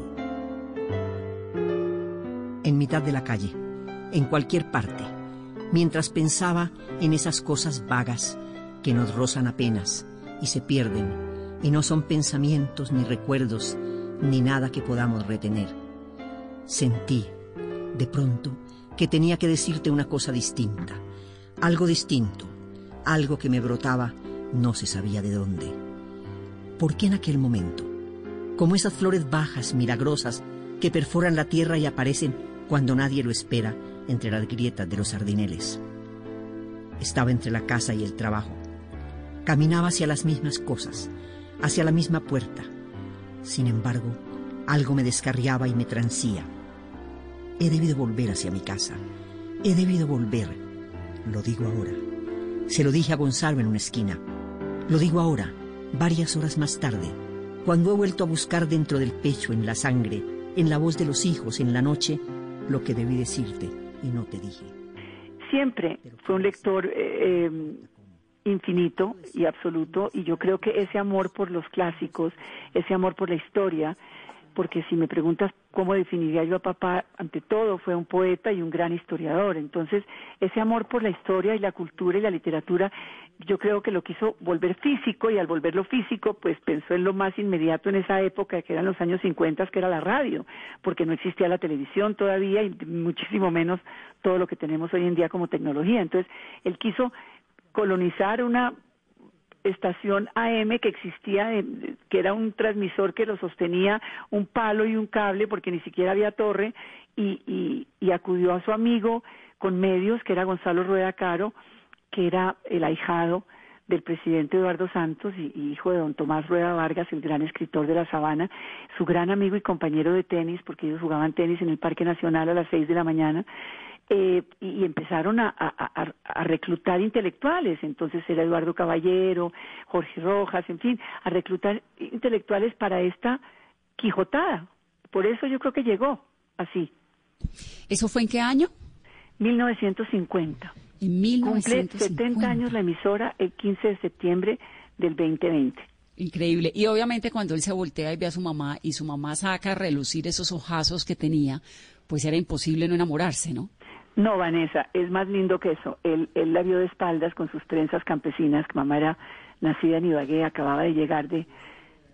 En mitad de la calle, en cualquier parte, mientras pensaba en esas cosas vagas que nos rozan apenas y se pierden, y no son pensamientos ni recuerdos ni nada que podamos retener. Sentí, de pronto, que tenía que decirte una cosa distinta, algo distinto, algo que me brotaba no se sabía de dónde. ¿Por qué en aquel momento? como esas flores bajas, milagrosas, que perforan la tierra y aparecen cuando nadie lo espera entre las grietas de los sardineles. Estaba entre la casa y el trabajo. Caminaba hacia las mismas cosas, hacia la misma puerta. Sin embargo, algo me descarriaba y me transía. He debido volver hacia mi casa. He debido volver. Lo digo ahora. Se lo dije a Gonzalo en una esquina. Lo digo ahora, varias horas más tarde, cuando he vuelto a buscar dentro del pecho, en la sangre, en la voz de los hijos, en la noche, lo que debí decirte y no te dije. Siempre fue un lector eh, em, infinito y absoluto y yo creo que ese amor por los clásicos, ese amor por la historia, porque si me preguntas cómo definiría yo a papá, ante todo fue un poeta y un gran historiador. Entonces, ese amor por la historia y la cultura y la literatura, yo creo que lo quiso volver físico y al volverlo físico, pues pensó en lo más inmediato en esa época, que eran los años 50, que era la radio, porque no existía la televisión todavía y muchísimo menos todo lo que tenemos hoy en día como tecnología. Entonces, él quiso colonizar una estación AM que existía, que era un transmisor que lo sostenía un palo y un cable porque ni siquiera había torre y, y, acudió a su amigo con medios que era Gonzalo Rueda Caro, que era el ahijado del presidente Eduardo Santos y, hijo de don Tomás Rueda Vargas, el gran escritor de La Sabana, su gran amigo y compañero de tenis, porque ellos jugaban tenis en el Parque Nacional a las seis de la mañana, eh, y, empezaron a, reclutar intelectuales. Entonces era Eduardo Caballero, Jorge Rojas, en fin, a reclutar intelectuales para esta Quijotada. Por eso yo creo que llegó así. ¿Eso fue en qué año? 1950. En 1950. Cumple 70 años la emisora el 15 de septiembre del 2020. Increíble. Y obviamente cuando él se voltea y ve a su mamá y su mamá saca a relucir esos ojazos que tenía, pues era imposible no enamorarse, ¿no? No, Vanessa, es más lindo que eso. Él, él la vio de espaldas con sus trenzas campesinas, que mamá era nacida en Ibagué, acababa de llegar de...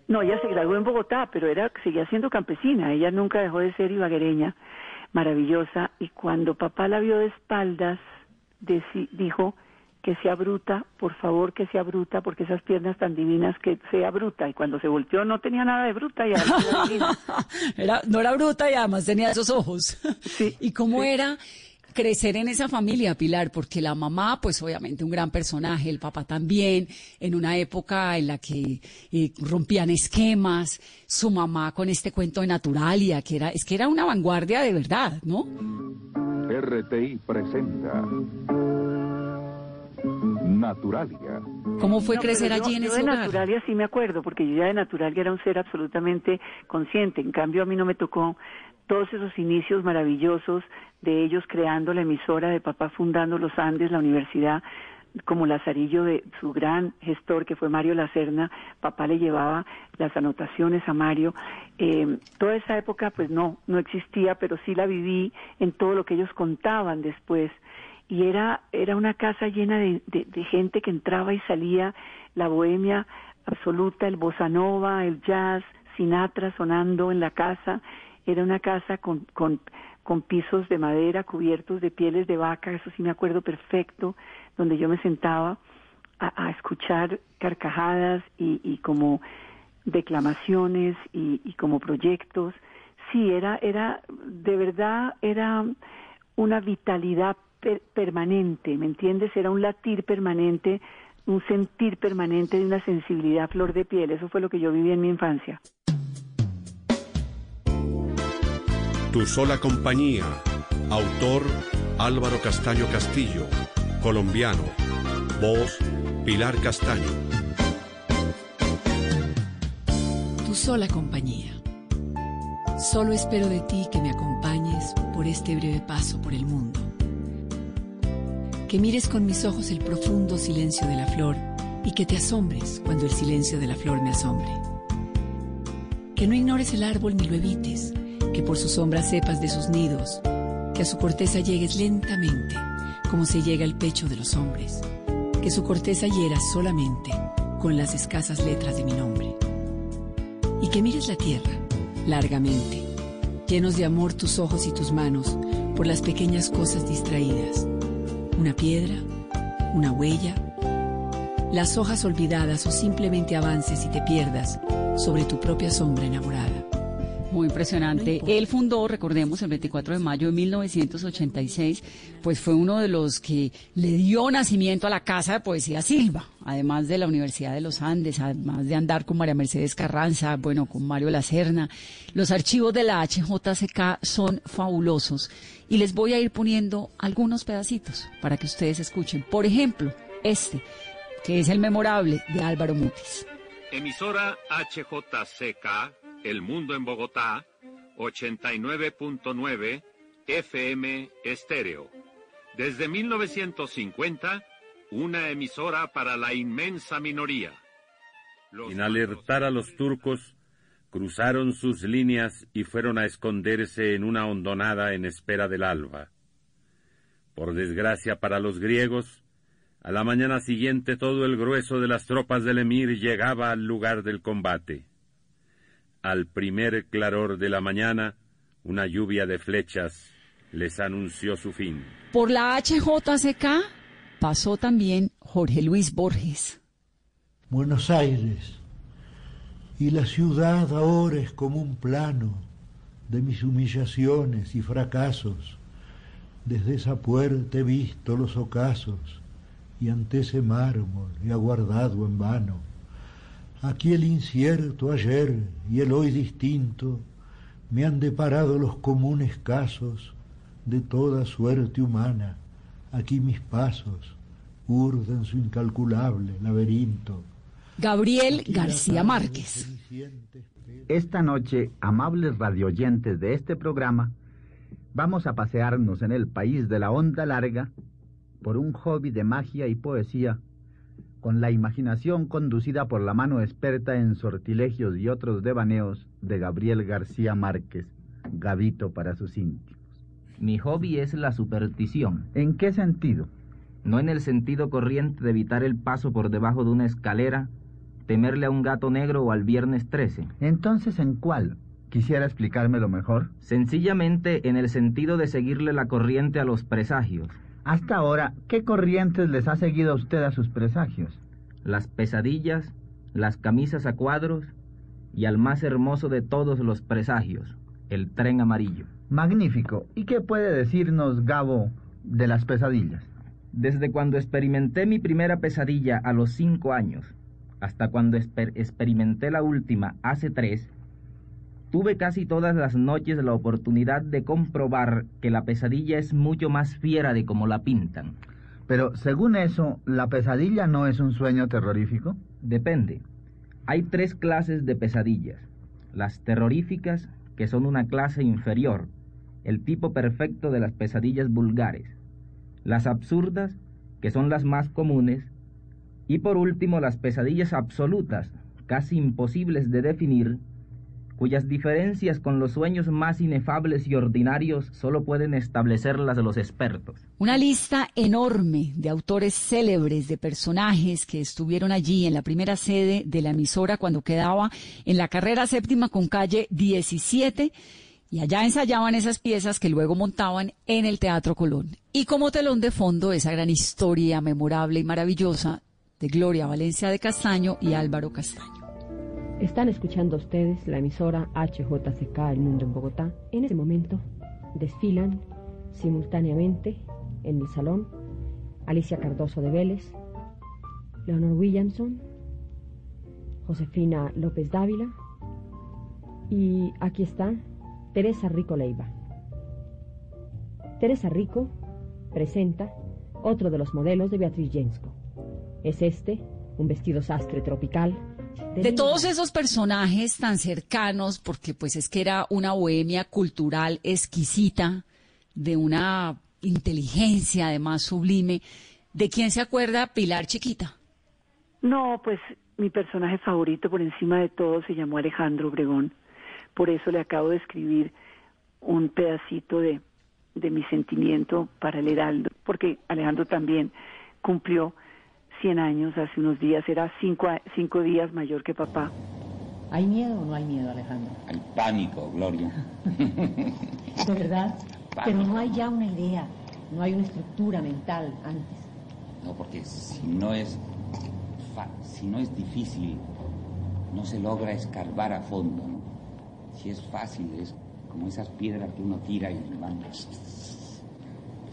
No, ella se graduó en Bogotá, pero era seguía siendo campesina, ella nunca dejó de ser ibaguereña, maravillosa, y cuando papá la vio de espaldas, dijo que sea bruta, por favor que sea bruta, porque esas piernas tan divinas que sea bruta. Y cuando se volteó no tenía nada de bruta y era, no era bruta y además tenía esos ojos. Sí, ¿Y cómo sí. era crecer en esa familia, Pilar, porque la mamá, pues obviamente un gran personaje, el papá también, en una época en la que eh, rompían esquemas, su mamá con este cuento de Naturalia, que era, es que era una vanguardia de verdad, ¿no? RTI presenta Naturalia. ¿Cómo fue No, crecer yo- allí en yo ese de hogar? Naturalia sí me acuerdo, porque yo ya de Naturalia era un ser absolutamente consciente. En cambio, a mí no me tocó todos esos inicios maravillosos de ellos creando la emisora, de papá fundando los Andes, la universidad, como Lazarillo de su gran gestor que fue Mario Lacerna, papá le llevaba las anotaciones a Mario. Eh, toda esa época pues no, no existía, pero sí la viví en todo lo que ellos contaban después y era era una casa llena de, de- de gente que entraba y salía, la bohemia absoluta, el bossa nova, el jazz, Sinatra sonando en la casa, era una casa con, con, pisos de madera cubiertos de pieles de vaca, eso sí me acuerdo perfecto, donde yo me sentaba a, a escuchar carcajadas y, como declamaciones y, como proyectos. Sí, era, era, de verdad, era una vitalidad per- permanente, ¿me entiendes? Era un latir permanente, un sentir permanente de una sensibilidad flor de piel. Eso fue lo que yo viví en mi infancia. Tu sola compañía. Autor Álvaro Castaño Castillo. Colombiano. Voz Pilar Castaño. Tu sola compañía. Solo espero de ti que me acompañes por este breve paso por el mundo. Que mires con mis ojos el profundo silencio de la flor y que te asombres cuando el silencio de la flor me asombre. Que no ignores el árbol ni lo evites, que por su sombra sepas de sus nidos, que a su corteza llegues lentamente, como se llega al pecho de los hombres, que su corteza hiera solamente con las escasas letras de mi nombre y que mires la tierra largamente, llenos de amor tus ojos y tus manos por las pequeñas cosas distraídas, una piedra, una huella, las hojas olvidadas o simplemente avances y te pierdas sobre tu propia sombra enamorada. Muy impresionante. Él fundó, recordemos, el 24 de mayo de 1986, pues fue uno de los que le dio nacimiento a la Casa de Poesía Silva, además de la Universidad de los Andes, además de andar con María Mercedes Carranza, bueno, con Mario Lacerna. Los archivos de la HJCK son fabulosos y les voy a ir poniendo algunos pedacitos para que ustedes escuchen. Por ejemplo, este, que es el memorable de Álvaro Mutis. Emisora HJCK, El Mundo en Bogotá, 89.9 FM Estéreo. Desde 1950, una emisora para la inmensa minoría. Sin alertar a los turcos, cruzaron sus líneas y fueron a esconderse en una hondonada en espera del alba. Por desgracia para los griegos, a la mañana siguiente todo el grueso de las tropas del emir llegaba al lugar del combate. Al primer claror de la mañana, una lluvia de flechas les anunció su fin. Por la HJCK pasó también Jorge Luis Borges. Buenos Aires, y la ciudad ahora es como un plano de mis humillaciones y fracasos. Desde esa puerta he visto los ocasos y ante ese mármol he aguardado en vano. Aquí el incierto ayer y el hoy distinto me han deparado los comunes casos de toda suerte humana. Aquí mis pasos urden su incalculable laberinto. Gabriel García Márquez. Esta noche, amables radioyentes de este programa, vamos a pasearnos en el país de la onda larga por un hobby de magia y poesía con la imaginación conducida por la mano experta en sortilegios y otros devaneos de Gabriel García Márquez, Gavito para sus íntimos. Mi hobby es la superstición. ¿En qué sentido? No en el sentido corriente de evitar el paso por debajo de una escalera, temerle a un gato negro o al viernes 13. Entonces, ¿en cuál? ¿Quisiera explicármelo mejor? Sencillamente en el sentido de seguirle la corriente a los presagios. Hasta ahora, ¿qué corrientes les ha seguido a usted a sus presagios? Las pesadillas, las camisas a cuadros y al más hermoso de todos los presagios, el tren amarillo. Magnífico. ¿Y qué puede decirnos Gabo de las pesadillas? Desde cuando experimenté mi primera pesadilla a los cinco años, hasta cuando experimenté la última hace tres, tuve casi todas las noches la oportunidad de comprobar que la pesadilla es mucho más fiera de como la pintan. Pero según eso, ¿la pesadilla no es un sueño terrorífico? Depende. Hay tres clases de pesadillas. Las terroríficas, que son una clase inferior, el tipo perfecto de las pesadillas vulgares. Las absurdas, que son las más comunes. Y por último, las pesadillas absolutas, casi imposibles de definir, cuyas diferencias con los sueños más inefables y ordinarios solo pueden establecerlas los expertos. Una lista enorme de autores célebres, de personajes que estuvieron allí en la primera sede de la emisora cuando quedaba en la carrera séptima con calle 17 y allá ensayaban esas piezas que luego montaban en el Teatro Colón. Y como telón de fondo esa gran historia memorable y maravillosa de Gloria Valencia de Castaño y Álvaro Castaño. Están escuchando ustedes la emisora HJCK El Mundo en Bogotá. En este momento desfilan simultáneamente en el salón Alicia Cardoso de Vélez, Leonor Williamson, Josefina López Dávila y aquí está Teresa Rico Leiva. Teresa Rico presenta otro de los modelos de Beatriz Jensko. Es este, un vestido sastre tropical de todos esos personajes tan cercanos, porque pues es que era una bohemia cultural exquisita, de una inteligencia además sublime, ¿de quién se acuerda Pilar Chiquita? No, pues mi personaje favorito por encima de todo se llamó Alejandro Obregón. Por eso le acabo de escribir un pedacito de, de mi sentimiento para el Heraldo, porque Alejandro también cumplió 100 años, hace unos días, era cinco, cinco días mayor que papá. ¿Hay miedo o no hay miedo, Alejandro? Hay pánico, Gloria. ¿De verdad? Pero no hay ya una idea, no hay una estructura mental antes. No, porque si no es, si no es difícil, no se logra escarbar a fondo. ¿no? Si es fácil, es como esas piedras que uno tira y van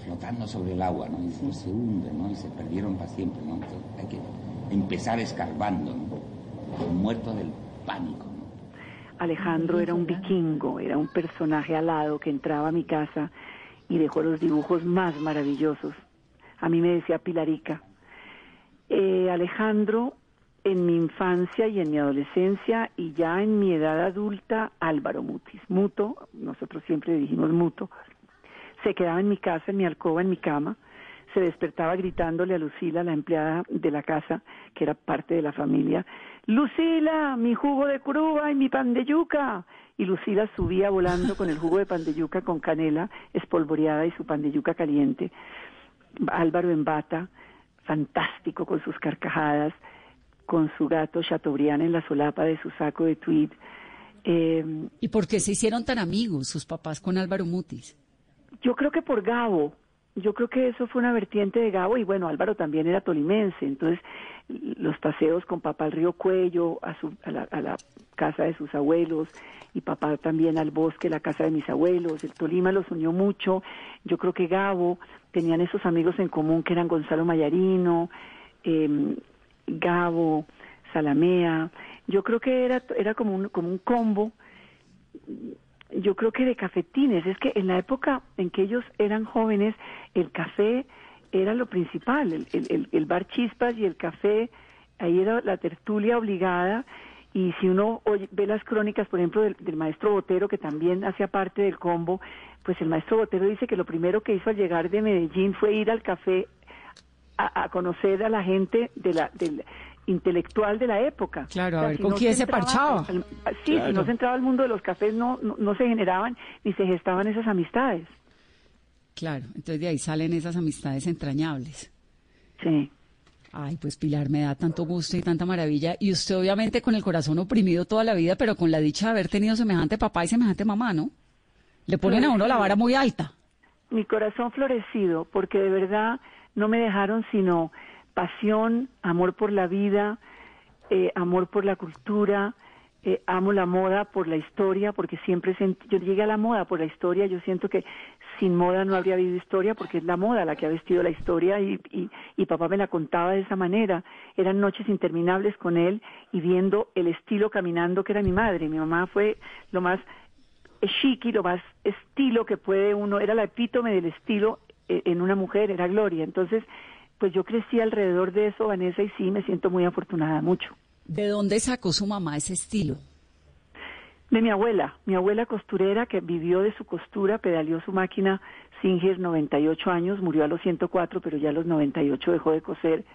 flotando sobre el agua, ¿no? Y se hunden, ¿no? Y se perdieron para siempre, ¿no? hay que empezar escarbando, ¿no? Muerto del pánico, ¿no? Alejandro era un vikingo, era un personaje alado que entraba a mi casa y dejó los dibujos más maravillosos. A mí me decía Pilarica. Eh, Alejandro, en mi infancia y en mi adolescencia y ya en mi edad adulta, Álvaro Mutis. Muto, nosotros siempre dijimos Muto, se quedaba en mi casa, en mi alcoba, en mi cama, se despertaba gritándole a Lucila, la empleada de la casa, que era parte de la familia, Lucila, mi jugo de curuba y mi pan de yuca. Y Lucila subía volando con el jugo de pan de yuca con canela espolvoreada y su pan de yuca caliente. Álvaro en bata, fantástico con sus carcajadas, con su gato Chateaubriand en la solapa de su saco de tweed. Eh, ¿Y por qué se hicieron tan amigos sus papás con Álvaro Mutis? Yo creo que por Gabo, yo creo que eso fue una vertiente de Gabo y bueno, Álvaro también era tolimense, entonces los paseos con papá al río Cuello, a, su, a, la, a la casa de sus abuelos y papá también al bosque, la casa de mis abuelos, el Tolima los unió mucho, yo creo que Gabo tenían esos amigos en común que eran Gonzalo Mayarino, eh, Gabo, Salamea, yo creo que era, era como un, como un combo yo creo que de cafetines. Es que en la época en que ellos eran jóvenes, el café era lo principal, el, el, bar chispas y el café, ahí era la tertulia obligada. Y si uno ve las crónicas, por ejemplo, del, maestro Botero, que también hacía parte del combo, pues el maestro Botero dice que lo primero que hizo al llegar de Medellín fue ir al café a, a conocer a la gente de la, del intelectual de la época. Claro, a O sea, ver si con no quién se entraba parchaba. al- sí, si no se entraba al mundo de los cafés, no, no, no se generaban ni se gestaban esas amistades. Claro, entonces de ahí salen esas amistades entrañables. Sí. Ay, pues Pilar, me da tanto gusto y tanta maravilla. Y usted obviamente con el corazón oprimido toda la vida, pero con la dicha de haber tenido semejante papá y semejante mamá, ¿no? Le ponen a uno la vara muy alta. mi corazón florecido, porque de verdad no me dejaron sino pasión, amor por la vida, eh, amor por la cultura, eh, amo la moda por la historia, porque siempre yo llegué a la moda por la historia, yo siento que sin moda no habría habido historia, porque es la moda la que ha vestido la historia y, y, y papá me la contaba de esa manera. Eran noches interminables con él y viendo el estilo caminando que era mi madre. Mi mamá fue lo más chic lo más estilo que puede uno, era la epítome del estilo eh, en una mujer, era Gloria. Entonces, pues yo crecí alrededor de eso, Vanessa, y sí, me siento muy afortunada, mucho. ¿De dónde sacó su mamá ese estilo? De mi abuela, mi abuela costurera que vivió de su costura, pedaleó su máquina Singer 98 años, murió a los 104, pero ya a los 98 dejó de coser,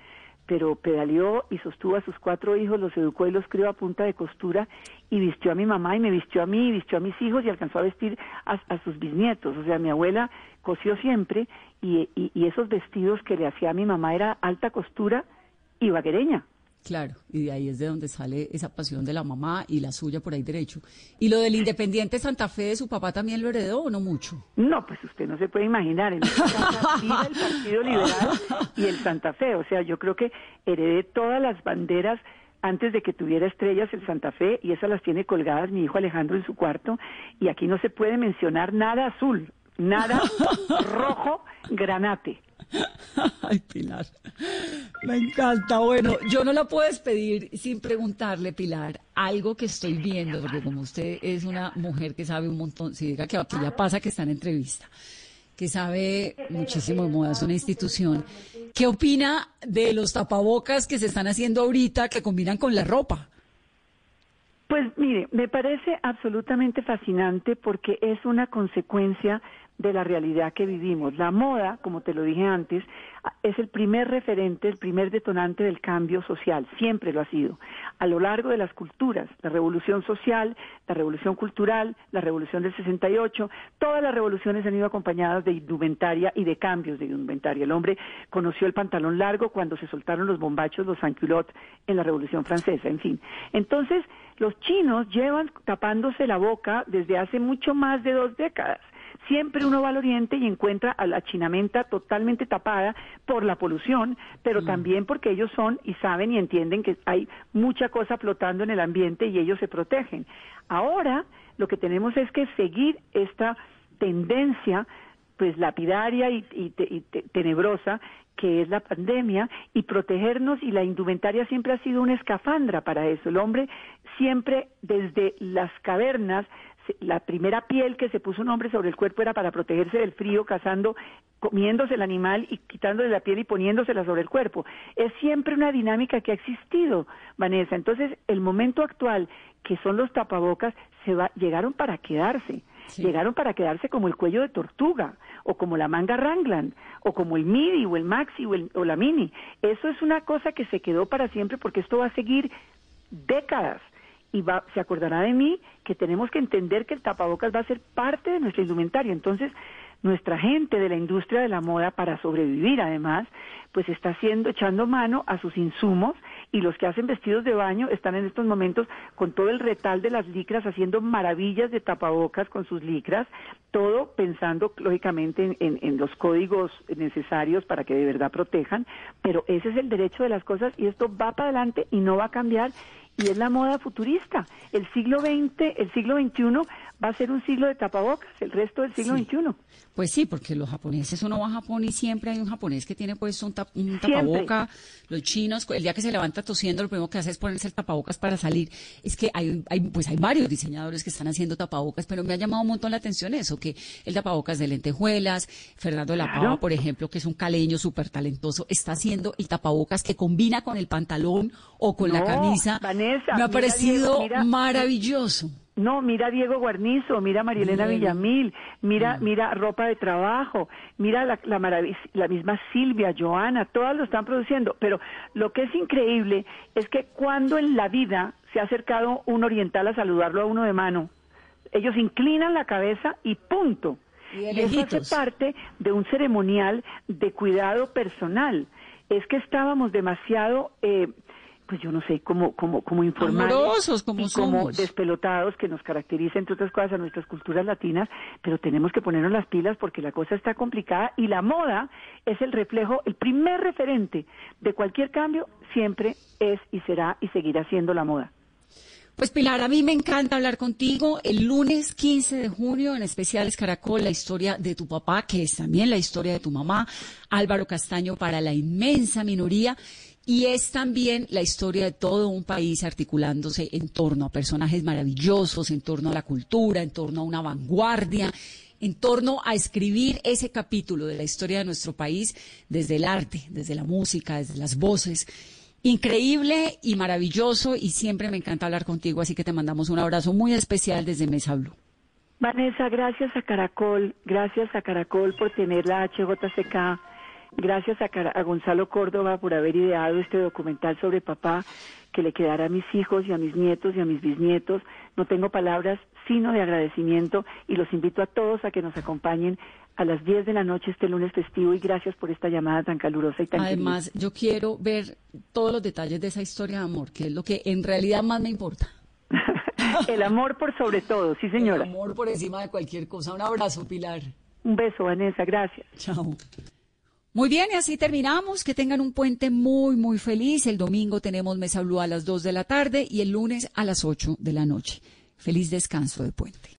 pero pedaleó y sostuvo a sus cuatro hijos, los educó y los crió a punta de costura y vistió a mi mamá y me vistió a mí y vistió a mis hijos y alcanzó a vestir a, sus bisnietos. O sea, mi abuela cosió siempre y, y, esos vestidos que le hacía a mi mamá era alta costura y vaquereña. Claro, y de ahí es de donde sale esa pasión de la mamá y la suya por ahí derecho. ¿Y lo del Independiente Santa Fe de su papá también lo heredó o no mucho? No, pues usted no se puede imaginar. En vive el Partido Liberal y el Santa Fe. O sea, yo creo que heredé todas las banderas antes de que tuviera estrellas el Santa Fe y esas las tiene colgadas mi hijo Alejandro en su cuarto. Y aquí no se puede mencionar nada azul, nada rojo, granate. Ay, Pilar. Me encanta. Bueno, yo no la puedo despedir sin preguntarle, Pilar, algo que estoy viendo, porque como usted es una mujer que sabe un montón, si diga que aquí ya pasa que está en entrevista, que sabe muchísimo de moda, es una institución. ¿Qué opina de los tapabocas que se están haciendo ahorita que combinan con la ropa? Pues mire, me parece absolutamente fascinante porque es una consecuencia de la realidad que vivimos. La moda, como te lo dije antes, es el primer referente, el primer detonante del cambio social, siempre lo ha sido, a lo largo de las culturas, la revolución social, la revolución cultural, la revolución del 68, todas las revoluciones han ido acompañadas de indumentaria y de cambios de indumentaria. El hombre conoció el pantalón largo cuando se soltaron los bombachos, los sans-culottes en la revolución francesa, en fin. Entonces, los chinos llevan tapándose la boca desde hace mucho más de dos décadas. Siempre uno va al oriente y encuentra a la chinamenta totalmente tapada por la polución, pero también porque ellos son y saben y entienden que hay mucha cosa flotando en el ambiente y ellos se protegen. Ahora lo que tenemos es que seguir esta tendencia pues lapidaria y, y te- y te- tenebrosa que es la pandemia y protegernos y la indumentaria siempre ha sido una escafandra para eso. El hombre siempre desde las cavernas la primera piel que se puso un hombre sobre el cuerpo era para protegerse del frío, cazando, comiéndose el animal y quitándole la piel y poniéndosela sobre el cuerpo. Es siempre una dinámica que ha existido, Vanessa. Entonces, el momento actual, que son los tapabocas, se va, llegaron para quedarse. Llegaron para quedarse como el cuello de tortuga, o como la manga Rangland, o como el midi, o el maxi, o, el- o la mini. Eso es una cosa que se quedó para siempre porque esto va a seguir décadas y va, se acordará de mí que tenemos que entender que el tapabocas va a ser parte de nuestra indumentaria. Entonces, nuestra gente de la industria de la moda, para sobrevivir además, pues está haciendo, echando mano a sus insumos y los que hacen vestidos de baño están en estos momentos con todo el retal de las licras haciendo maravillas de tapabocas con sus licras, todo pensando lógicamente en, en- en los códigos necesarios para que de verdad protejan, pero ese es el derecho de las cosas y esto va para adelante y no va a cambiar y es la moda futurista. El siglo XX, el siglo XXI va a ser un siglo de tapabocas, el resto del siglo Sí. XXI. Pues sí, porque los japoneses, uno va a Japón y siempre hay un japonés que tiene puesto un, tap- un tapaboca. Los chinos, el día que se levanta tosiendo, lo primero que hace es ponerse el tapabocas para salir. Es que hay, hay, pues hay varios diseñadores que están haciendo tapabocas, pero me ha llamado un montón la atención eso, que el tapabocas de lentejuelas, Fernando de la Claro. Pava, por ejemplo, que es un caleño súper talentoso, está haciendo el tapabocas que combina con el pantalón o con la camisa. Vanessa, me ha mira, parecido Diego, mira- maravilloso. No, mira Diego Guarnizo, mira Marielena Villamil, mira, mira Ropa de Trabajo, mira la, la, la misma Silvia, Joana, todas lo están produciendo. Pero lo que es increíble es que cuando en la vida se ha acercado un oriental a saludarlo a uno de mano, ellos inclinan la cabeza y punto. Y, eso hace parte de un ceremonial de cuidado personal. Es que estábamos demasiado... Eh, pues yo no sé, cómo como, como informados como y como despelotados que nos caracteriza, entre otras cosas, a nuestras culturas latinas, pero tenemos que ponernos las pilas porque la cosa está complicada y la moda es el reflejo, el primer referente de cualquier cambio siempre es y será y seguirá siendo la moda. Pues Pilar, a mí me encanta hablar contigo. El lunes 15 de junio, en especiales Caracol, la historia de tu papá, que es también la historia de tu mamá, Álvaro Castaño para la inmensa minoría y es también la historia de todo un país articulándose en torno a personajes maravillosos, en torno a la cultura, en torno a una vanguardia, en torno a escribir ese capítulo de la historia de nuestro país desde el arte, desde la música, desde las voces. Increíble y maravilloso y siempre me encanta hablar contigo, así que te mandamos un abrazo muy especial desde Mesa Blue. Vanessa, gracias a Caracol, gracias a Caracol por tener la HJCK Gracias a, Gonzalo Córdoba por haber ideado este documental sobre papá que le quedará a mis hijos y a mis nietos y a mis bisnietos. No tengo palabras sino de agradecimiento y los invito a todos a que nos acompañen a las 10 de la noche este lunes festivo y gracias por esta llamada tan calurosa y tan Además, yo quiero ver todos los detalles de esa historia de amor, que es lo que en realidad más me importa. El amor por sobre todo, sí señora. El amor por encima de cualquier cosa. Un abrazo, Pilar. Un beso, Vanessa, gracias. Chao. Muy bien, y así terminamos. Que tengan un puente muy, muy feliz. El domingo tenemos Mesa Blue a las 2 de la tarde y el lunes a las 8 de la noche. Feliz descanso de puente.